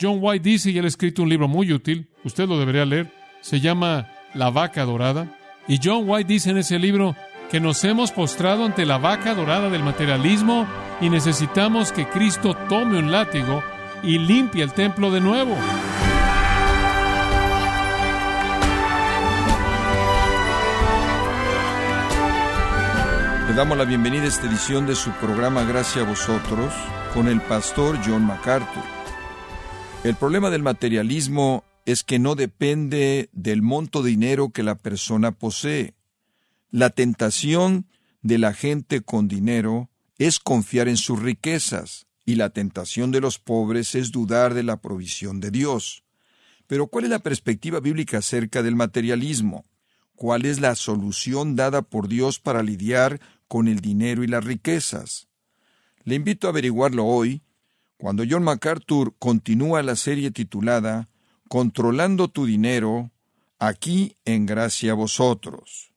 John White dice, y él ha escrito un libro muy útil, usted lo debería leer, se llama La vaca dorada. Y John White dice en ese libro que nos hemos postrado ante la vaca dorada del materialismo y necesitamos que Cristo tome un látigo y limpie el templo de nuevo. Le damos la bienvenida a esta edición de su programa Gracias a vosotros con el pastor John MacArthur. El problema del materialismo es que no depende del monto de dinero que la persona posee. La tentación de la gente con dinero es confiar en sus riquezas, y la tentación de los pobres es dudar de la provisión de Dios. Pero ¿cuál es la perspectiva bíblica acerca del materialismo? ¿Cuál es la solución dada por Dios para lidiar con el dinero y las riquezas? Le invito a averiguarlo hoy, cuando John MacArthur continúa la serie titulada Controlando tu dinero, aquí en gracia a vosotros.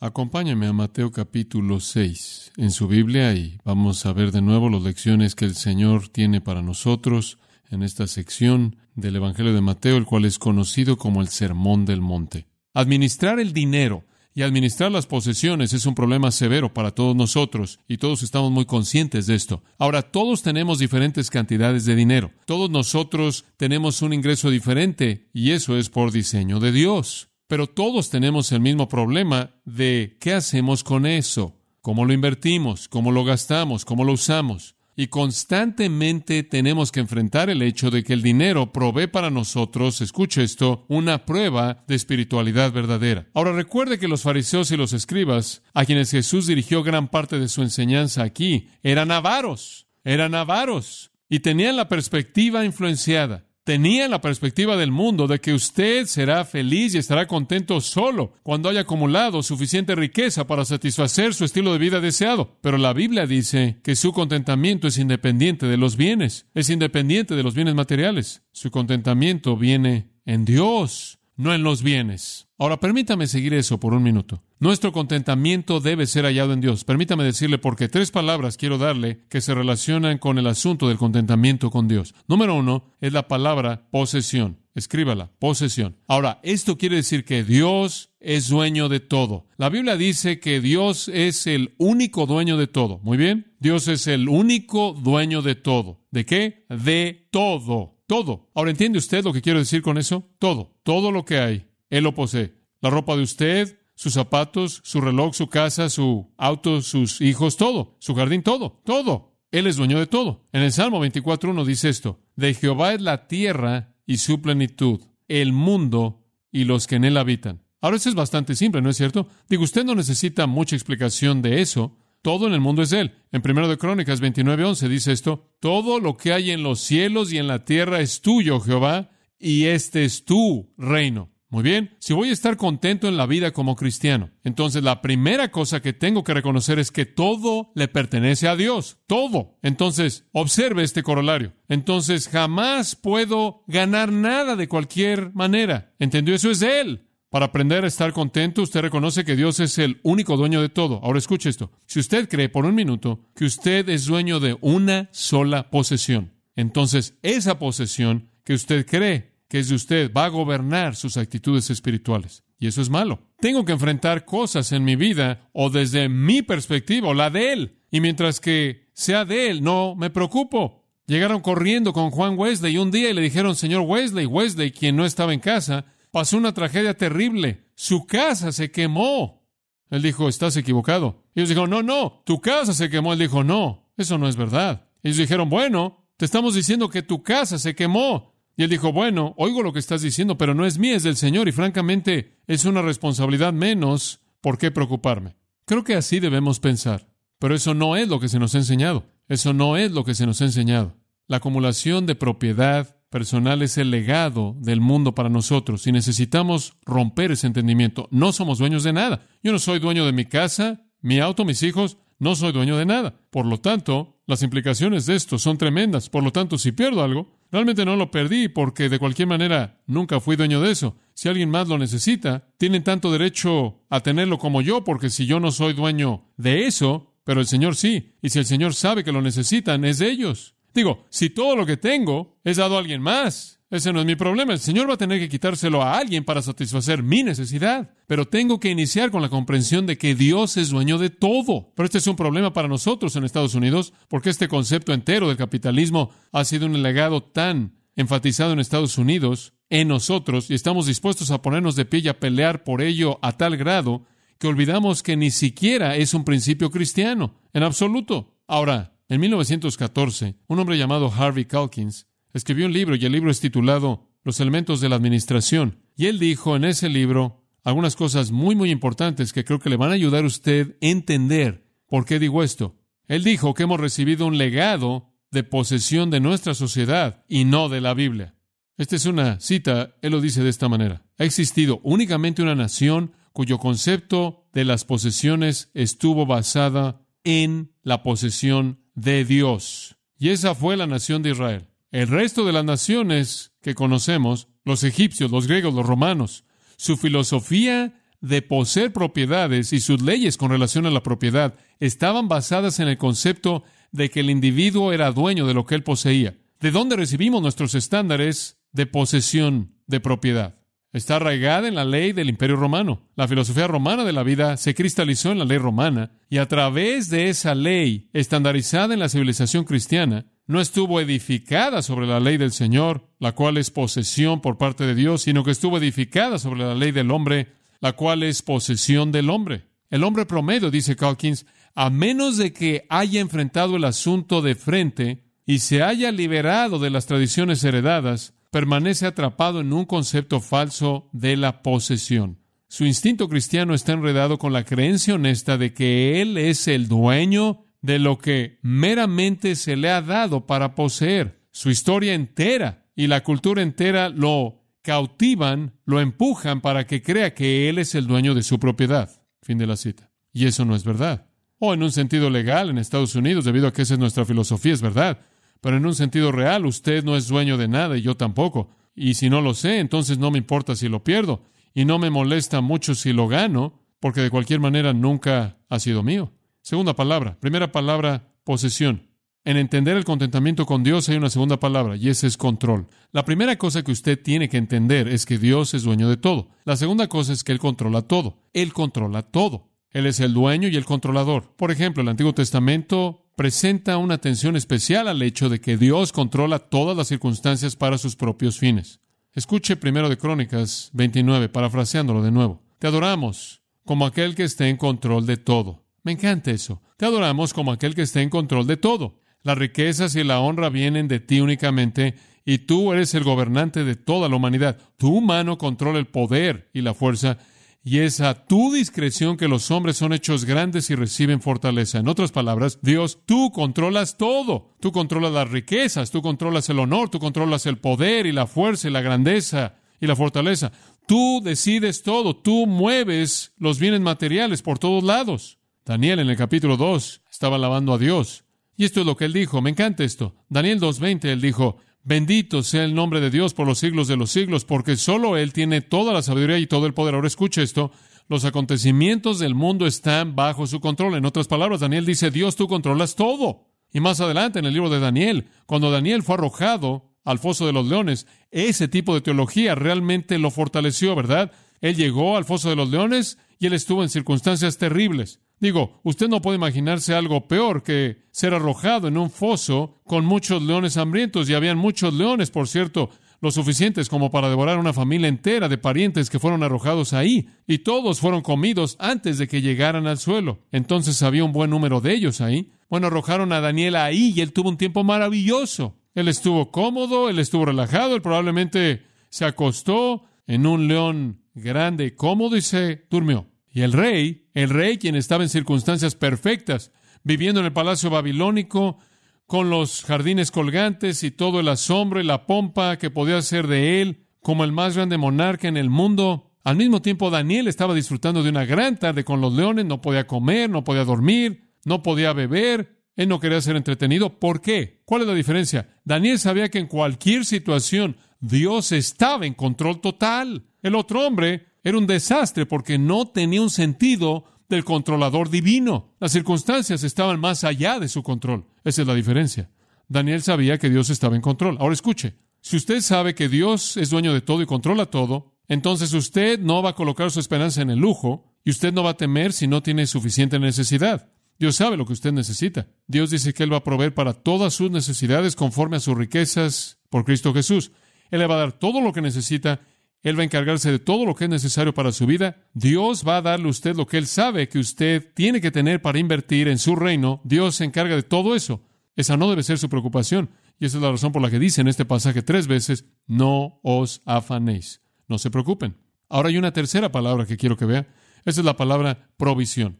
Acompáñame a Mateo capítulo 6 en su Biblia y vamos a ver de nuevo las lecciones que el Señor tiene para nosotros en esta sección del Evangelio de Mateo, el cual es conocido como el Sermón del Monte. Administrar el dinero y administrar las posesiones es un problema severo para todos nosotros y todos estamos muy conscientes de esto. Ahora, todos tenemos diferentes cantidades de dinero. Todos nosotros tenemos un ingreso diferente y eso es por diseño de Dios. Pero todos tenemos el mismo problema de qué hacemos con eso, cómo lo invertimos, cómo lo gastamos, cómo lo usamos. Y constantemente tenemos que enfrentar el hecho de que el dinero provee para nosotros, escuche esto, una prueba de espiritualidad verdadera. Ahora recuerde que los fariseos y los escribas, a quienes Jesús dirigió gran parte de su enseñanza aquí, eran avaros, eran avaros, y tenían la perspectiva influenciada tenía la perspectiva del mundo de que usted será feliz y estará contento solo cuando haya acumulado suficiente riqueza para satisfacer su estilo de vida deseado. Pero la Biblia dice que su contentamiento es independiente de los bienes, es independiente de los bienes materiales. Su contentamiento viene en Dios, no en los bienes. Ahora permítame seguir eso por un minuto. Nuestro contentamiento debe ser hallado en Dios. Permítame decirle porque tres palabras quiero darle que se relacionan con el asunto del contentamiento con Dios. Número uno es la palabra posesión. Escríbala, posesión. Ahora, esto quiere decir que Dios es dueño de todo. La Biblia dice que Dios es el único dueño de todo. Muy bien. Dios es el único dueño de todo. ¿De qué? De todo. Todo. Ahora, ¿entiende usted lo que quiero decir con eso? Todo. Todo lo que hay él lo posee. La ropa de usted, sus zapatos, su reloj, su casa, su auto, sus hijos, todo. Su jardín, todo. Todo. Él es dueño de todo. En el Salmo 24.1 dice esto. De Jehová es la tierra y su plenitud, el mundo y los que en él habitan. Ahora eso es bastante simple, ¿no es cierto? Digo, usted no necesita mucha explicación de eso. Todo en el mundo es él. En 1 de Crónicas 29.11 dice esto. Todo lo que hay en los cielos y en la tierra es tuyo, Jehová, y este es tu reino. Muy bien, si voy a estar contento en la vida como cristiano, entonces la primera cosa que tengo que reconocer es que todo le pertenece a Dios, todo. Entonces, observe este corolario. Entonces, jamás puedo ganar nada de cualquier manera. ¿Entendió? Eso es de Él. Para aprender a estar contento, usted reconoce que Dios es el único dueño de todo. Ahora escuche esto. Si usted cree por un minuto que usted es dueño de una sola posesión, entonces esa posesión que usted cree que es de usted, va a gobernar sus actitudes espirituales. Y eso es malo. Tengo que enfrentar cosas en mi vida o desde mi perspectiva o la de él. Y mientras que sea de él, no me preocupo. Llegaron corriendo con Juan Wesley un día y le dijeron, señor Wesley, Wesley, quien no estaba en casa, pasó una tragedia terrible. Su casa se quemó. Él dijo, estás equivocado. Ellos dijeron, no, no, tu casa se quemó. Él dijo, no, eso no es verdad. Ellos dijeron, bueno, te estamos diciendo que tu casa se quemó. Y él dijo, bueno, oigo lo que estás diciendo, pero no es mía, es del Señor, y francamente es una responsabilidad menos por qué preocuparme. Creo que así debemos pensar, pero eso no es lo que se nos ha enseñado, eso no es lo que se nos ha enseñado. La acumulación de propiedad personal es el legado del mundo para nosotros y necesitamos romper ese entendimiento. No somos dueños de nada. Yo no soy dueño de mi casa, mi auto, mis hijos, no soy dueño de nada. Por lo tanto, las implicaciones de esto son tremendas. Por lo tanto, si pierdo algo, realmente no lo perdí porque de cualquier manera nunca fui dueño de eso. Si alguien más lo necesita, tienen tanto derecho a tenerlo como yo, porque si yo no soy dueño de eso, pero el Señor sí, y si el Señor sabe que lo necesitan, es de ellos. Digo, si todo lo que tengo es dado a alguien más, ese no es mi problema. El Señor va a tener que quitárselo a alguien para satisfacer mi necesidad. Pero tengo que iniciar con la comprensión de que Dios es dueño de todo. Pero este es un problema para nosotros en Estados Unidos, porque este concepto entero del capitalismo ha sido un legado tan enfatizado en Estados Unidos, en nosotros, y estamos dispuestos a ponernos de pie y a pelear por ello a tal grado que olvidamos que ni siquiera es un principio cristiano, en absoluto. Ahora, en 1914, un hombre llamado Harvey Calkins escribió un libro y el libro es titulado Los elementos de la administración. Y él dijo en ese libro algunas cosas muy, muy importantes que creo que le van a ayudar a usted a entender por qué digo esto. Él dijo que hemos recibido un legado de posesión de nuestra sociedad y no de la Biblia. Esta es una cita, él lo dice de esta manera. Ha existido únicamente una nación cuyo concepto de las posesiones estuvo basada en la posesión de Dios. Y esa fue la nación de Israel. El resto de las naciones que conocemos, los egipcios, los griegos, los romanos, su filosofía de poseer propiedades y sus leyes con relación a la propiedad estaban basadas en el concepto de que el individuo era dueño de lo que él poseía. ¿De dónde recibimos nuestros estándares de posesión de propiedad? Está arraigada en la ley del Imperio Romano. La filosofía romana de la vida se cristalizó en la ley romana y a través de esa ley estandarizada en la civilización cristiana, no estuvo edificada sobre la ley del Señor, la cual es posesión por parte de Dios, sino que estuvo edificada sobre la ley del hombre, la cual es posesión del hombre. El hombre promedio, dice Calkins, a menos de que haya enfrentado el asunto de frente y se haya liberado de las tradiciones heredadas, permanece atrapado en un concepto falso de la posesión. Su instinto cristiano está enredado con la creencia honesta de que Él es el dueño de lo que meramente se le ha dado para poseer. Su historia entera y la cultura entera lo cautivan, lo empujan para que crea que Él es el dueño de su propiedad. Fin de la cita. Y eso no es verdad. O en un sentido legal en Estados Unidos, debido a que esa es nuestra filosofía, es verdad. Pero en un sentido real, usted no es dueño de nada y yo tampoco. Y si no lo sé, entonces no me importa si lo pierdo. Y no me molesta mucho si lo gano, porque de cualquier manera nunca ha sido mío. Segunda palabra. Primera palabra, posesión. En entender el contentamiento con Dios hay una segunda palabra, y esa es control. La primera cosa que usted tiene que entender es que Dios es dueño de todo. La segunda cosa es que Él controla todo. Él controla todo. Él es el dueño y el controlador. Por ejemplo, el Antiguo Testamento presenta una atención especial al hecho de que Dios controla todas las circunstancias para sus propios fines. Escuche primero de Crónicas 29, parafraseándolo de nuevo. Te adoramos como aquel que esté en control de todo. Me encanta eso. Te adoramos como aquel que esté en control de todo. Las riquezas y la honra vienen de ti únicamente y tú eres el gobernante de toda la humanidad. Tu mano controla el poder y la fuerza y es a tu discreción que los hombres son hechos grandes y reciben fortaleza. En otras palabras, Dios, tú controlas todo. Tú controlas las riquezas, tú controlas el honor, tú controlas el poder y la fuerza y la grandeza y la fortaleza. Tú decides todo, tú mueves los bienes materiales por todos lados. Daniel en el capítulo 2 estaba alabando a Dios. Y esto es lo que él dijo. Me encanta esto. Daniel 2.20, él dijo, Bendito sea el nombre de Dios por los siglos de los siglos, porque solo Él tiene toda la sabiduría y todo el poder. Ahora escuche esto. Los acontecimientos del mundo están bajo su control. En otras palabras, Daniel dice, Dios, tú controlas todo. Y más adelante en el libro de Daniel, cuando Daniel fue arrojado al foso de los leones, ese tipo de teología realmente lo fortaleció, ¿verdad? Él llegó al foso de los leones y él estuvo en circunstancias terribles. Digo, usted no puede imaginarse algo peor que ser arrojado en un foso con muchos leones hambrientos, y habían muchos leones, por cierto, lo suficientes como para devorar una familia entera de parientes que fueron arrojados ahí, y todos fueron comidos antes de que llegaran al suelo. Entonces había un buen número de ellos ahí. Bueno, arrojaron a Daniel ahí y él tuvo un tiempo maravilloso. Él estuvo cómodo, él estuvo relajado, él probablemente se acostó en un león grande, cómodo y se durmió. Y el rey, el rey quien estaba en circunstancias perfectas, viviendo en el palacio babilónico, con los jardines colgantes y todo el asombro y la pompa que podía ser de él, como el más grande monarca en el mundo. Al mismo tiempo, Daniel estaba disfrutando de una gran tarde con los leones, no podía comer, no podía dormir, no podía beber, él no quería ser entretenido. ¿Por qué? ¿Cuál es la diferencia? Daniel sabía que en cualquier situación Dios estaba en control total. El otro hombre era un desastre porque no tenía un sentido del controlador divino. Las circunstancias estaban más allá de su control. Esa es la diferencia. Daniel sabía que Dios estaba en control. Ahora escuche, si usted sabe que Dios es dueño de todo y controla todo, entonces usted no va a colocar su esperanza en el lujo y usted no va a temer si no tiene suficiente necesidad. Dios sabe lo que usted necesita. Dios dice que Él va a proveer para todas sus necesidades conforme a sus riquezas por Cristo Jesús. Él le va a dar todo lo que necesita. Él va a encargarse de todo lo que es necesario para su vida. Dios va a darle a usted lo que Él sabe que usted tiene que tener para invertir en su reino. Dios se encarga de todo eso. Esa no debe ser su preocupación. Y esa es la razón por la que dice en este pasaje tres veces, no os afanéis. No se preocupen. Ahora hay una tercera palabra que quiero que vea. Esa es la palabra provisión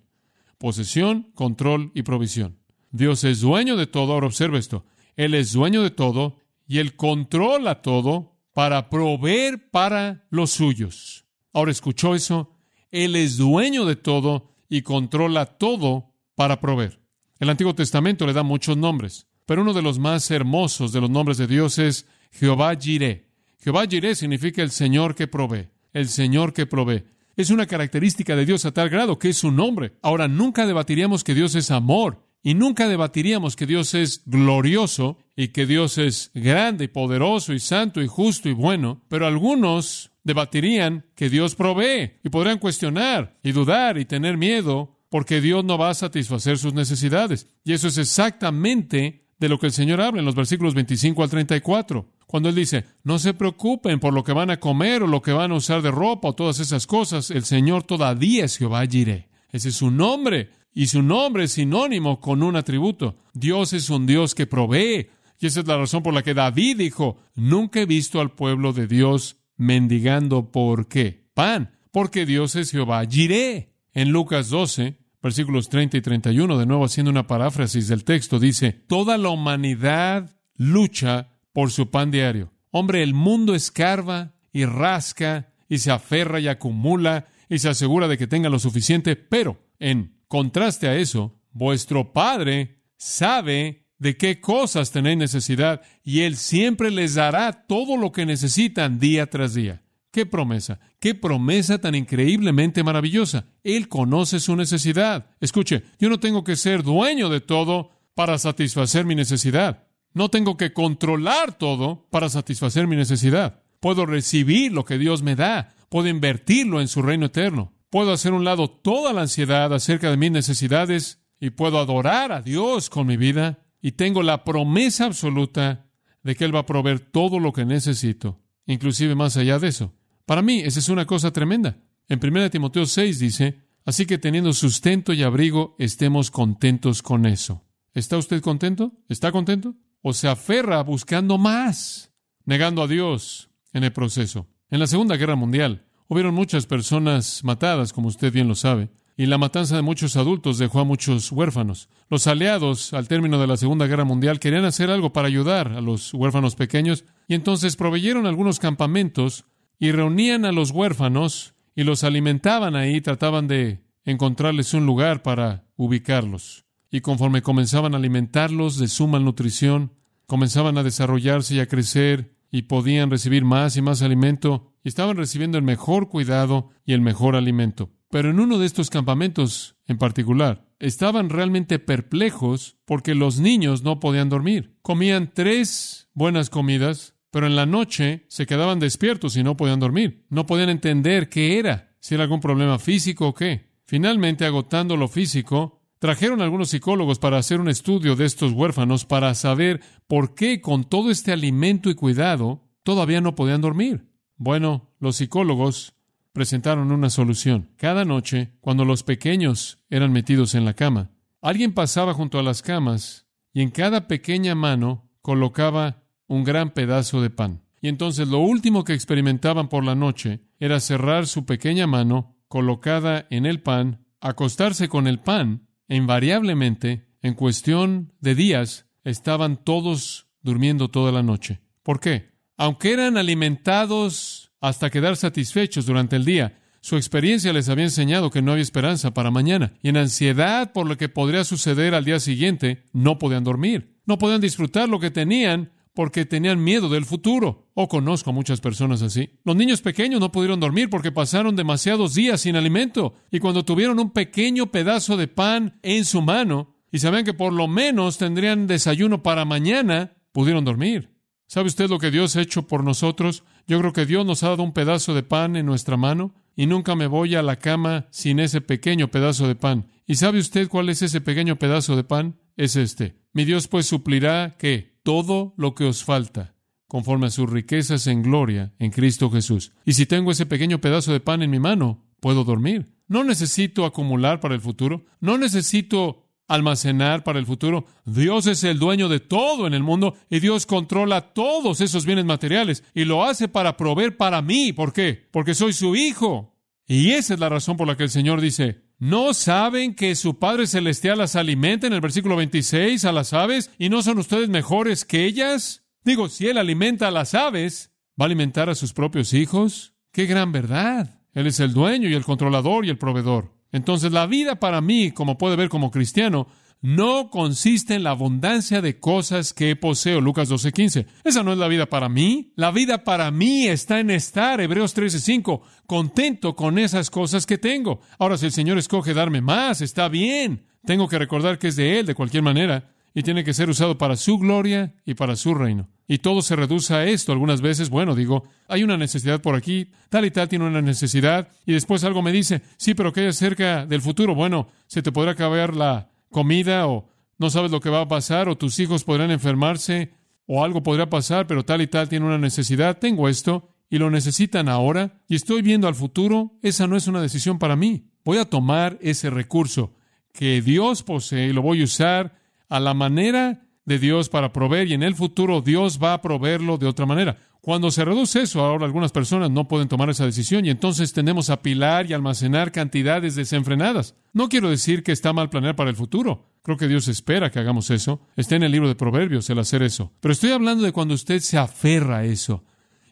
posesión, control y provisión. Dios es dueño de todo. Ahora observa esto. Él es dueño de todo y Él controla todo para proveer para los suyos. Ahora escuchó eso. Él es dueño de todo y controla todo para proveer. El Antiguo Testamento le da muchos nombres, pero uno de los más hermosos de los nombres de Dios es Jehová Jireh. Jehová Jireh significa el Señor que provee, el Señor que provee es una característica de Dios a tal grado que es su nombre. Ahora, nunca debatiríamos que Dios es amor y nunca debatiríamos que Dios es glorioso y que Dios es grande y poderoso y santo y justo y bueno, pero algunos debatirían que Dios provee y podrían cuestionar y dudar y tener miedo porque Dios no va a satisfacer sus necesidades. Y eso es exactamente de lo que el Señor habla en los versículos 25 al 34. Cuando Él dice, no se preocupen por lo que van a comer o lo que van a usar de ropa o todas esas cosas, el Señor todavía es Jehová Jireh. Ese es su nombre. Y su nombre es sinónimo con un atributo. Dios es un Dios que provee. Y esa es la razón por la que David dijo, nunca he visto al pueblo de Dios mendigando por qué. Pan, porque Dios es Jehová Jireh. En Lucas 12, versículos 30 y 31, de nuevo haciendo una paráfrasis del texto, dice, toda la humanidad lucha por su pan diario. Hombre, el mundo escarba y rasca y se aferra y acumula y se asegura de que tenga lo suficiente, pero en contraste a eso, vuestro Padre sabe de qué cosas tenéis necesidad y Él siempre les dará todo lo que necesitan día tras día. ¡Qué promesa! ¡Qué promesa tan increíblemente maravillosa! Él conoce su necesidad. Escuche, yo no tengo que ser dueño de todo para satisfacer mi necesidad. No tengo que controlar todo para satisfacer mi necesidad. Puedo recibir lo que Dios me da. Puedo invertirlo en su reino eterno. Puedo hacer un lado toda la ansiedad acerca de mis necesidades y puedo adorar a Dios con mi vida. Y tengo la promesa absoluta de que Él va a proveer todo lo que necesito, inclusive más allá de eso. Para mí, esa es una cosa tremenda. En 1 Timoteo 6 dice, así que teniendo sustento y abrigo, estemos contentos con eso. ¿Está usted contento? ¿Está contento? o se aferra buscando más, negando a Dios en el proceso. En la Segunda Guerra Mundial hubieron muchas personas matadas, como usted bien lo sabe, y la matanza de muchos adultos dejó a muchos huérfanos. Los aliados, al término de la Segunda Guerra Mundial, querían hacer algo para ayudar a los huérfanos pequeños, y entonces proveyeron algunos campamentos y reunían a los huérfanos y los alimentaban ahí, trataban de encontrarles un lugar para ubicarlos. Y conforme comenzaban a alimentarlos de su malnutrición, comenzaban a desarrollarse y a crecer y podían recibir más y más alimento estaban recibiendo el mejor cuidado y el mejor alimento. Pero en uno de estos campamentos en particular, estaban realmente perplejos porque los niños no podían dormir. Comían tres buenas comidas, pero en la noche se quedaban despiertos y no podían dormir. No podían entender qué era, si era algún problema físico o qué. Finalmente, agotando lo físico, Trajeron algunos psicólogos para hacer un estudio de estos huérfanos para saber por qué con todo este alimento y cuidado todavía no podían dormir. Bueno, los psicólogos presentaron una solución. Cada noche, cuando los pequeños eran metidos en la cama, alguien pasaba junto a las camas y en cada pequeña mano colocaba un gran pedazo de pan. Y entonces lo último que experimentaban por la noche era cerrar su pequeña mano colocada en el pan, acostarse con el pan e invariablemente, en cuestión de días, estaban todos durmiendo toda la noche. ¿Por qué? Aunque eran alimentados hasta quedar satisfechos durante el día, su experiencia les había enseñado que no había esperanza para mañana, y en ansiedad por lo que podría suceder al día siguiente, no podían dormir, no podían disfrutar lo que tenían porque tenían miedo del futuro. O conozco a muchas personas así. Los niños pequeños no pudieron dormir porque pasaron demasiados días sin alimento y cuando tuvieron un pequeño pedazo de pan en su mano, y sabían que por lo menos tendrían desayuno para mañana, pudieron dormir. ¿Sabe usted lo que Dios ha hecho por nosotros? Yo creo que Dios nos ha dado un pedazo de pan en nuestra mano y nunca me voy a la cama sin ese pequeño pedazo de pan. ¿Y sabe usted cuál es ese pequeño pedazo de pan? Es este. Mi Dios pues suplirá que todo lo que os falta conforme a sus riquezas en gloria en Cristo Jesús. Y si tengo ese pequeño pedazo de pan en mi mano, puedo dormir. No necesito acumular para el futuro, no necesito almacenar para el futuro. Dios es el dueño de todo en el mundo y Dios controla todos esos bienes materiales y lo hace para proveer para mí. ¿Por qué? Porque soy su hijo. Y esa es la razón por la que el Señor dice, ¿no saben que su Padre Celestial las alimenta en el versículo 26 a las aves y no son ustedes mejores que ellas? Digo, si Él alimenta a las aves, ¿va a alimentar a sus propios hijos? ¡Qué gran verdad! Él es el dueño y el controlador y el proveedor. Entonces la vida para mí, como puede ver como cristiano, no consiste en la abundancia de cosas que poseo. Lucas 12:15. Esa no es la vida para mí. La vida para mí está en estar, Hebreos 13:5, contento con esas cosas que tengo. Ahora, si el Señor escoge darme más, está bien. Tengo que recordar que es de Él de cualquier manera y tiene que ser usado para su gloria y para su reino. Y todo se reduce a esto. Algunas veces, bueno, digo, hay una necesidad por aquí, tal y tal tiene una necesidad, y después algo me dice, sí, pero ¿qué hay acerca del futuro? Bueno, se te podrá acabar la comida o no sabes lo que va a pasar o tus hijos podrán enfermarse o algo podrá pasar, pero tal y tal tiene una necesidad. Tengo esto y lo necesitan ahora y estoy viendo al futuro. Esa no es una decisión para mí. Voy a tomar ese recurso que Dios posee y lo voy a usar a la manera de Dios para proveer y en el futuro Dios va a proveerlo de otra manera. Cuando se reduce eso, ahora algunas personas no pueden tomar esa decisión y entonces tendemos a pilar y almacenar cantidades desenfrenadas. No quiero decir que está mal planear para el futuro. Creo que Dios espera que hagamos eso. Está en el libro de Proverbios el hacer eso. Pero estoy hablando de cuando usted se aferra a eso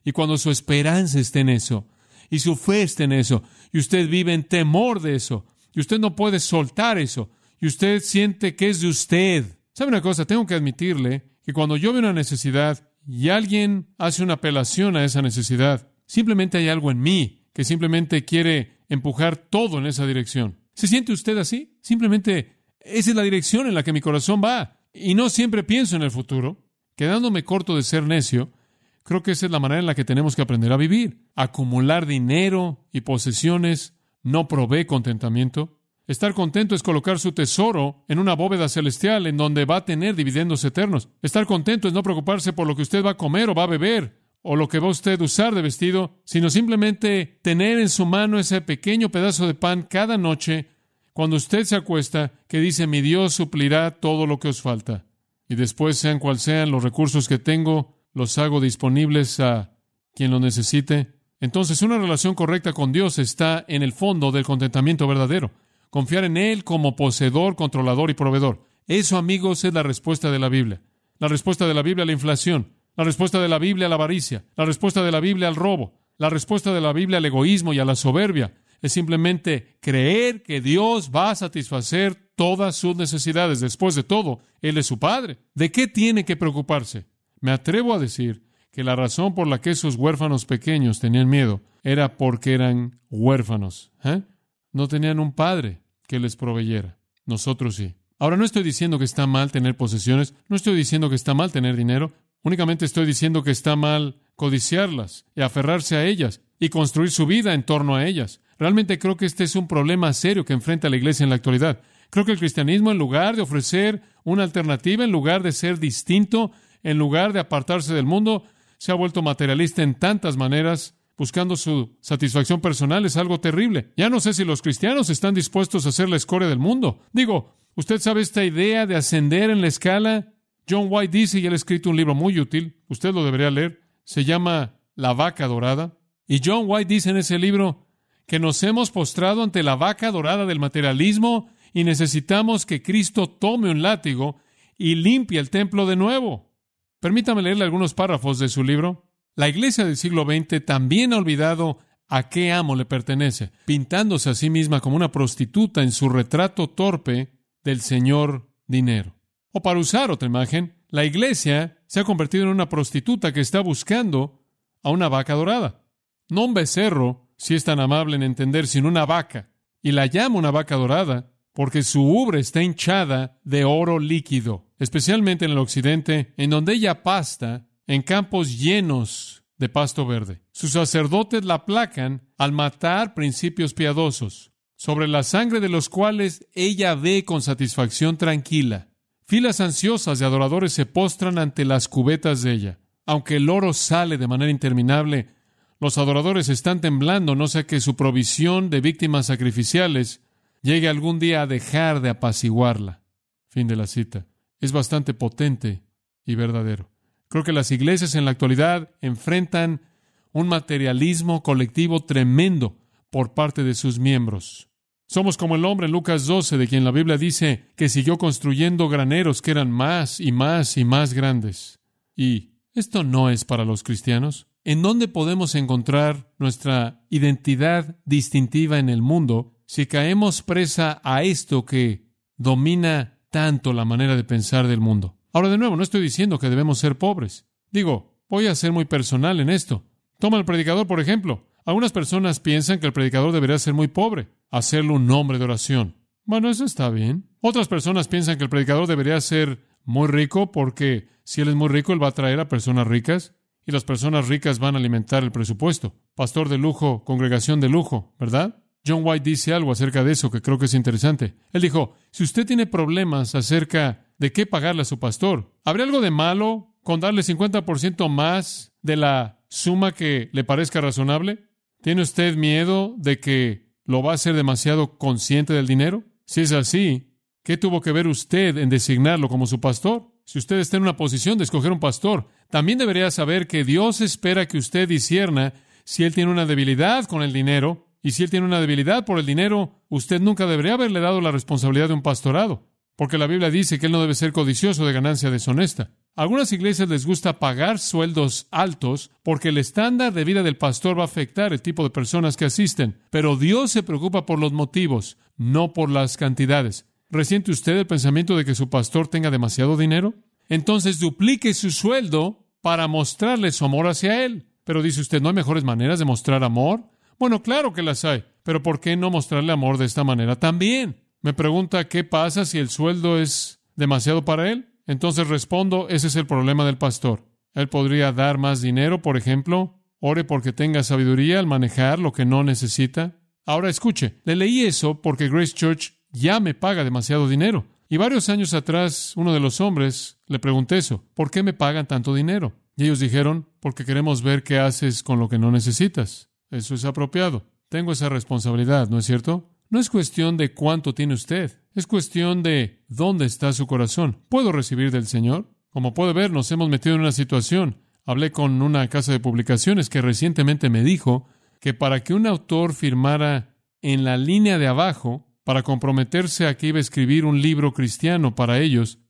y cuando su esperanza está en eso y su fe está en eso y usted vive en temor de eso y usted no puede soltar eso y usted siente que es de usted. ¿Sabe una cosa? Tengo que admitirle que cuando yo veo una necesidad y alguien hace una apelación a esa necesidad, simplemente hay algo en mí que simplemente quiere empujar todo en esa dirección. ¿Se siente usted así? Simplemente esa es la dirección en la que mi corazón va. Y no siempre pienso en el futuro. Quedándome corto de ser necio, creo que esa es la manera en la que tenemos que aprender a vivir. Acumular dinero y posesiones no provee contentamiento. Estar contento es colocar su tesoro en una bóveda celestial en donde va a tener dividendos eternos. Estar contento es no preocuparse por lo que usted va a comer o va a beber o lo que va usted a usar de vestido, sino simplemente tener en su mano ese pequeño pedazo de pan cada noche cuando usted se acuesta que dice mi Dios suplirá todo lo que os falta. Y después, sean cual sean los recursos que tengo, los hago disponibles a quien lo necesite. Entonces, una relación correcta con Dios está en el fondo del contentamiento verdadero confiar en Él como poseedor, controlador y proveedor. Eso, amigos, es la respuesta de la Biblia. La respuesta de la Biblia a la inflación, la respuesta de la Biblia a la avaricia, la respuesta de la Biblia al robo, la respuesta de la Biblia al egoísmo y a la soberbia. Es simplemente creer que Dios va a satisfacer todas sus necesidades. Después de todo, Él es su Padre. ¿De qué tiene que preocuparse? Me atrevo a decir que la razón por la que esos huérfanos pequeños tenían miedo era porque eran huérfanos. ¿eh? no tenían un padre que les proveyera. Nosotros sí. Ahora no estoy diciendo que está mal tener posesiones, no estoy diciendo que está mal tener dinero, únicamente estoy diciendo que está mal codiciarlas y aferrarse a ellas y construir su vida en torno a ellas. Realmente creo que este es un problema serio que enfrenta la iglesia en la actualidad. Creo que el cristianismo, en lugar de ofrecer una alternativa, en lugar de ser distinto, en lugar de apartarse del mundo, se ha vuelto materialista en tantas maneras buscando su satisfacción personal es algo terrible. Ya no sé si los cristianos están dispuestos a ser la escoria del mundo. Digo, ¿usted sabe esta idea de ascender en la escala? John White dice, y él ha escrito un libro muy útil, usted lo debería leer, se llama La vaca dorada. Y John White dice en ese libro que nos hemos postrado ante la vaca dorada del materialismo y necesitamos que Cristo tome un látigo y limpie el templo de nuevo. Permítame leerle algunos párrafos de su libro. La iglesia del siglo XX también ha olvidado a qué amo le pertenece, pintándose a sí misma como una prostituta en su retrato torpe del señor dinero. O para usar otra imagen, la iglesia se ha convertido en una prostituta que está buscando a una vaca dorada. No un becerro, si es tan amable en entender, sino una vaca. Y la llama una vaca dorada porque su ubre está hinchada de oro líquido, especialmente en el occidente, en donde ella pasta en campos llenos de pasto verde. Sus sacerdotes la aplacan al matar principios piadosos, sobre la sangre de los cuales ella ve con satisfacción tranquila. Filas ansiosas de adoradores se postran ante las cubetas de ella. Aunque el oro sale de manera interminable, los adoradores están temblando, no sea que su provisión de víctimas sacrificiales llegue algún día a dejar de apaciguarla. Fin de la cita. Es bastante potente y verdadero. Creo que las iglesias en la actualidad enfrentan un materialismo colectivo tremendo por parte de sus miembros. Somos como el hombre en Lucas 12, de quien la Biblia dice que siguió construyendo graneros que eran más y más y más grandes. Y esto no es para los cristianos. ¿En dónde podemos encontrar nuestra identidad distintiva en el mundo si caemos presa a esto que domina tanto la manera de pensar del mundo? Ahora, de nuevo, no estoy diciendo que debemos ser pobres. Digo, voy a ser muy personal en esto. Toma el predicador, por ejemplo. Algunas personas piensan que el predicador debería ser muy pobre, hacerlo un nombre de oración. Bueno, eso está bien. Otras personas piensan que el predicador debería ser muy rico porque si él es muy rico, él va a atraer a personas ricas y las personas ricas van a alimentar el presupuesto. Pastor de lujo, congregación de lujo, ¿verdad? John White dice algo acerca de eso que creo que es interesante. Él dijo, si usted tiene problemas acerca de qué pagarle a su pastor, ¿habría algo de malo con darle 50% más de la suma que le parezca razonable? ¿Tiene usted miedo de que lo va a hacer demasiado consciente del dinero? Si es así, ¿qué tuvo que ver usted en designarlo como su pastor? Si usted está en una posición de escoger un pastor, también debería saber que Dios espera que usted disierna si él tiene una debilidad con el dinero y si él tiene una debilidad por el dinero, usted nunca debería haberle dado la responsabilidad de un pastorado, porque la Biblia dice que él no debe ser codicioso de ganancia deshonesta. A algunas iglesias les gusta pagar sueldos altos porque el estándar de vida del pastor va a afectar el tipo de personas que asisten, pero Dios se preocupa por los motivos, no por las cantidades. ¿Resiente usted el pensamiento de que su pastor tenga demasiado dinero? Entonces duplique su sueldo para mostrarle su amor hacia él. Pero dice usted, ¿no hay mejores maneras de mostrar amor? Bueno, claro que las hay, pero ¿por qué no mostrarle amor de esta manera también? Me pregunta qué pasa si el sueldo es demasiado para él. Entonces respondo, ese es el problema del pastor. Él podría dar más dinero, por ejemplo. Ore porque tenga sabiduría al manejar lo que no necesita. Ahora escuche, le leí eso porque Grace Church ya me paga demasiado dinero. Y varios años atrás, uno de los hombres le pregunté eso, ¿por qué me pagan tanto dinero? Y ellos dijeron, porque queremos ver qué haces con lo que no necesitas. Eso es apropiado. Tengo esa responsabilidad, ¿no es cierto? No es cuestión de cuánto tiene usted, es cuestión de dónde está su corazón. ¿Puedo recibir del Señor? Como puede ver, nos hemos metido en una situación. Hablé con una casa de publicaciones que recientemente me dijo que para que un autor firmara en la línea de abajo, para comprometerse a que iba a escribir un libro cristiano para ellos,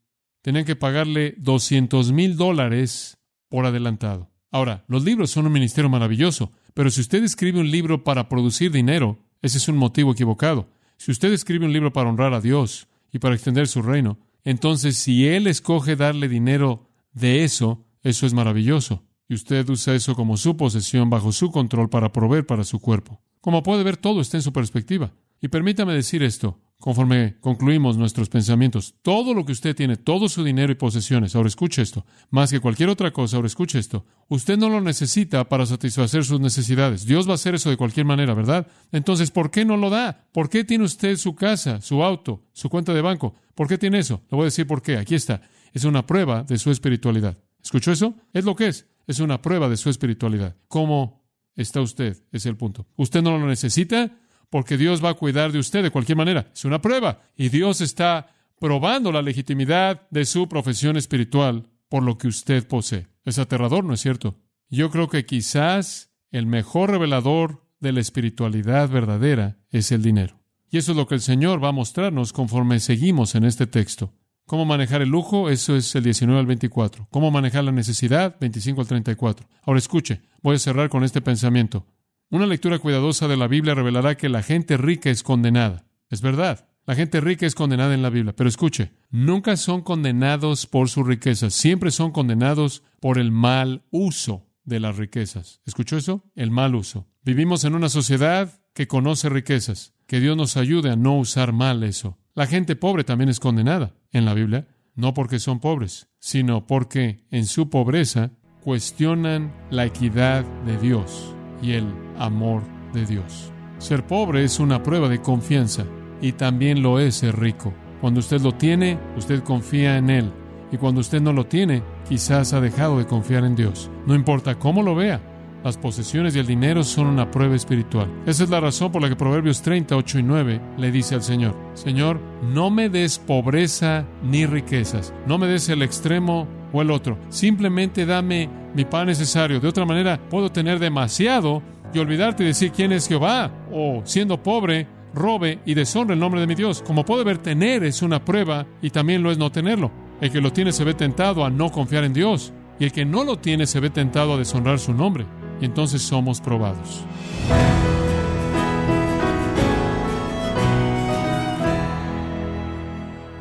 tenían que pagarle 200 mil dólares por adelantado. Ahora, los libros son un ministerio maravilloso, pero si usted escribe un libro para producir dinero, ese es un motivo equivocado. Si usted escribe un libro para honrar a Dios y para extender su reino, entonces si Él escoge darle dinero de eso, eso es maravilloso. Y usted usa eso como su posesión bajo su control para proveer para su cuerpo. Como puede ver, todo está en su perspectiva. Y permítame decir esto, conforme concluimos nuestros pensamientos. Todo lo que usted tiene, todo su dinero y posesiones, ahora escuche esto, más que cualquier otra cosa, ahora escuche esto. Usted no lo necesita para satisfacer sus necesidades. Dios va a hacer eso de cualquier manera, ¿verdad? Entonces, ¿por qué no lo da? ¿Por qué tiene usted su casa, su auto, su cuenta de banco? ¿Por qué tiene eso? Le voy a decir por qué. Aquí está. Es una prueba de su espiritualidad. ¿Escuchó eso? Es lo que es. Es una prueba de su espiritualidad. ¿Cómo está usted? Es el punto. ¿Usted no lo necesita? Porque Dios va a cuidar de usted de cualquier manera. Es una prueba. Y Dios está probando la legitimidad de su profesión espiritual por lo que usted posee. Es aterrador, ¿no es cierto? Yo creo que quizás el mejor revelador de la espiritualidad verdadera es el dinero. Y eso es lo que el Señor va a mostrarnos conforme seguimos en este texto. ¿Cómo manejar el lujo? Eso es el 19 al 24. ¿Cómo manejar la necesidad? 25 al 34. Ahora escuche, voy a cerrar con este pensamiento. Una lectura cuidadosa de la Biblia revelará que la gente rica es condenada. Es verdad, la gente rica es condenada en la Biblia, pero escuche, nunca son condenados por sus riquezas, siempre son condenados por el mal uso de las riquezas. ¿Escuchó eso? El mal uso. Vivimos en una sociedad que conoce riquezas. Que Dios nos ayude a no usar mal eso. La gente pobre también es condenada en la Biblia, no porque son pobres, sino porque en su pobreza cuestionan la equidad de Dios y el amor de Dios. Ser pobre es una prueba de confianza y también lo es ser rico. Cuando usted lo tiene, usted confía en Él. Y cuando usted no lo tiene, quizás ha dejado de confiar en Dios. No importa cómo lo vea, las posesiones y el dinero son una prueba espiritual. Esa es la razón por la que Proverbios 38 y 9 le dice al Señor, Señor, no me des pobreza ni riquezas, no me des el extremo o el otro, simplemente dame mi pan necesario. De otra manera, puedo tener demasiado y olvidarte de decir quién es Jehová, o siendo pobre, robe y deshonre el nombre de mi Dios. Como puede ver, tener es una prueba y también lo es no tenerlo. El que lo tiene se ve tentado a no confiar en Dios y el que no lo tiene se ve tentado a deshonrar su nombre y entonces somos probados.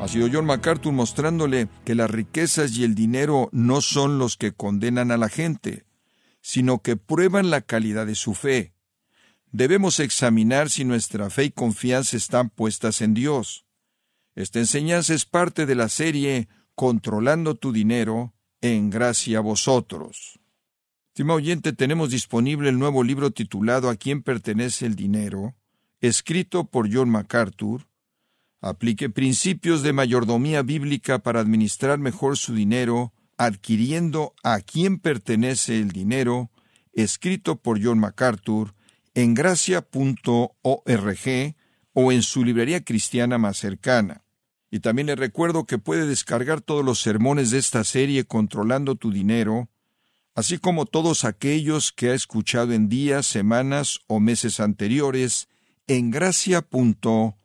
Ha sido John MacArthur mostrándole que las riquezas y el dinero no son los que condenan a la gente, sino que prueban la calidad de su fe. Debemos examinar si nuestra fe y confianza están puestas en Dios. Esta enseñanza es parte de la serie Controlando tu dinero en gracia a vosotros. Estimado oyente, tenemos disponible el nuevo libro titulado A quién pertenece el dinero, escrito por John MacArthur. Aplique principios de mayordomía bíblica para administrar mejor su dinero, adquiriendo A quién pertenece el dinero, escrito por John MacArthur, en gracia.org o en su librería cristiana más cercana. Y también le recuerdo que puede descargar todos los sermones de esta serie Controlando tu dinero así como todos aquellos que ha escuchado en días, semanas o meses anteriores en gracia.org.